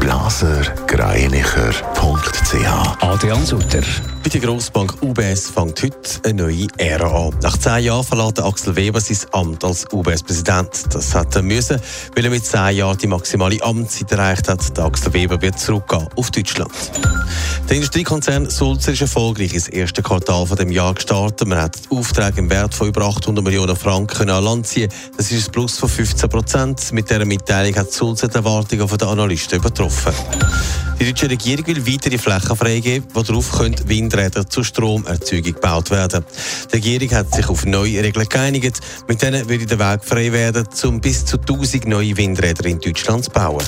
blasergreinicher.ch Adrian Sutter. Bei der Grossbank UBS fängt heute eine neue Ära an. Nach zehn Jahren verlässt Axel Weber sein Amt als UBS-Präsident. Das hat er müssen, weil er mit zehn Jahren die maximale Amtszeit erreicht hat. Der Axel Weber wird zurückgehen auf Deutschland. Der Industriekonzern Sulzer ist erfolgreich ins erste Quartal von dem Jahr gestartet. Man hat Aufträge im Wert von über 800 Millionen Franken an Land ziehen. Das ist ein Plus von 15 Prozent. Mit dieser Mitteilung hat Sulzer die Erwartungen der Analysten übertroffen. Die deutsche Regierung will weitere Flächen freigeben, wo darauf Windräder zur Stromerzeugung gebaut werden. Die Regierung hat sich auf neue Regeln geeinigt. Mit denen würde der Weg frei werden, um bis zu 1000 neue Windräder in Deutschland zu bauen.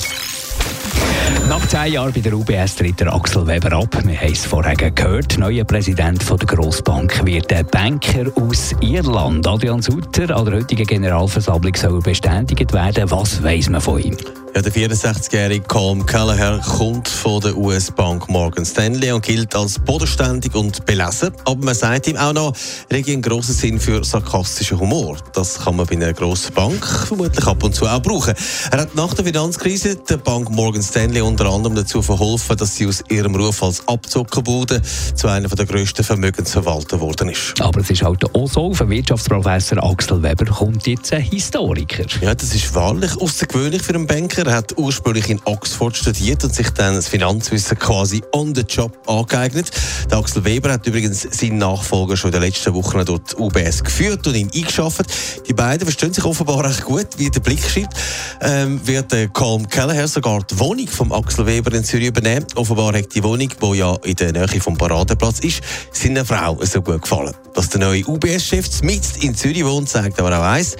Nach zehn Jahren bei der UBS tritt der Axel Weber ab. Wir haben es vorher gehört. Neuer Präsident von der Grossbank wird ein Banker aus Irland. Adrian Sutter an der heutigen Generalversammlung soll bestätigt werden. Was weiß man von ihm? Ja, der 64-jährige Colm Kelleher kommt von der US-Bank Morgan Stanley und gilt als bodenständig und belesen. Aber man sagt ihm auch noch, er hat einen grossen Sinn für sarkastischen Humor. Das kann man bei einer grossen Bank vermutlich ab und zu auch brauchen. Er hat nach der Finanzkrise der Bank Morgan Stanley unter anderem dazu verholfen, dass sie aus ihrem Ruf als Abzockerbude zu einer der grössten Vermögensverwalter geworden ist. Aber es ist halt auch so, für Wirtschaftsprofessor Axel Weber kommt jetzt ein Historiker. Ja, das ist wahrlich außergewöhnlich für einen Banker. Er hat ursprünglich in Oxford studiert und sich dann das Finanzwissen quasi on the job angeeignet. Der Axel Weber hat übrigens seinen Nachfolger schon in den letzten Wochen dort UBS geführt und ihn eingeschafft. Die beiden verstehen sich offenbar recht gut, wie der Blick schreibt. Ähm, wird der Colm Kelleher sogar die Wohnung vom Axel Weber in Zürich übernehmen. Offenbar hat die Wohnung, die ja in der Nähe vom Paradeplatz ist, seiner Frau so gut gefallen. Dass der neue UBS-Chef mit in Zürich wohnt, zeigt aber auch eins,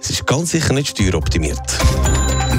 es ist ganz sicher nicht steueroptimiert.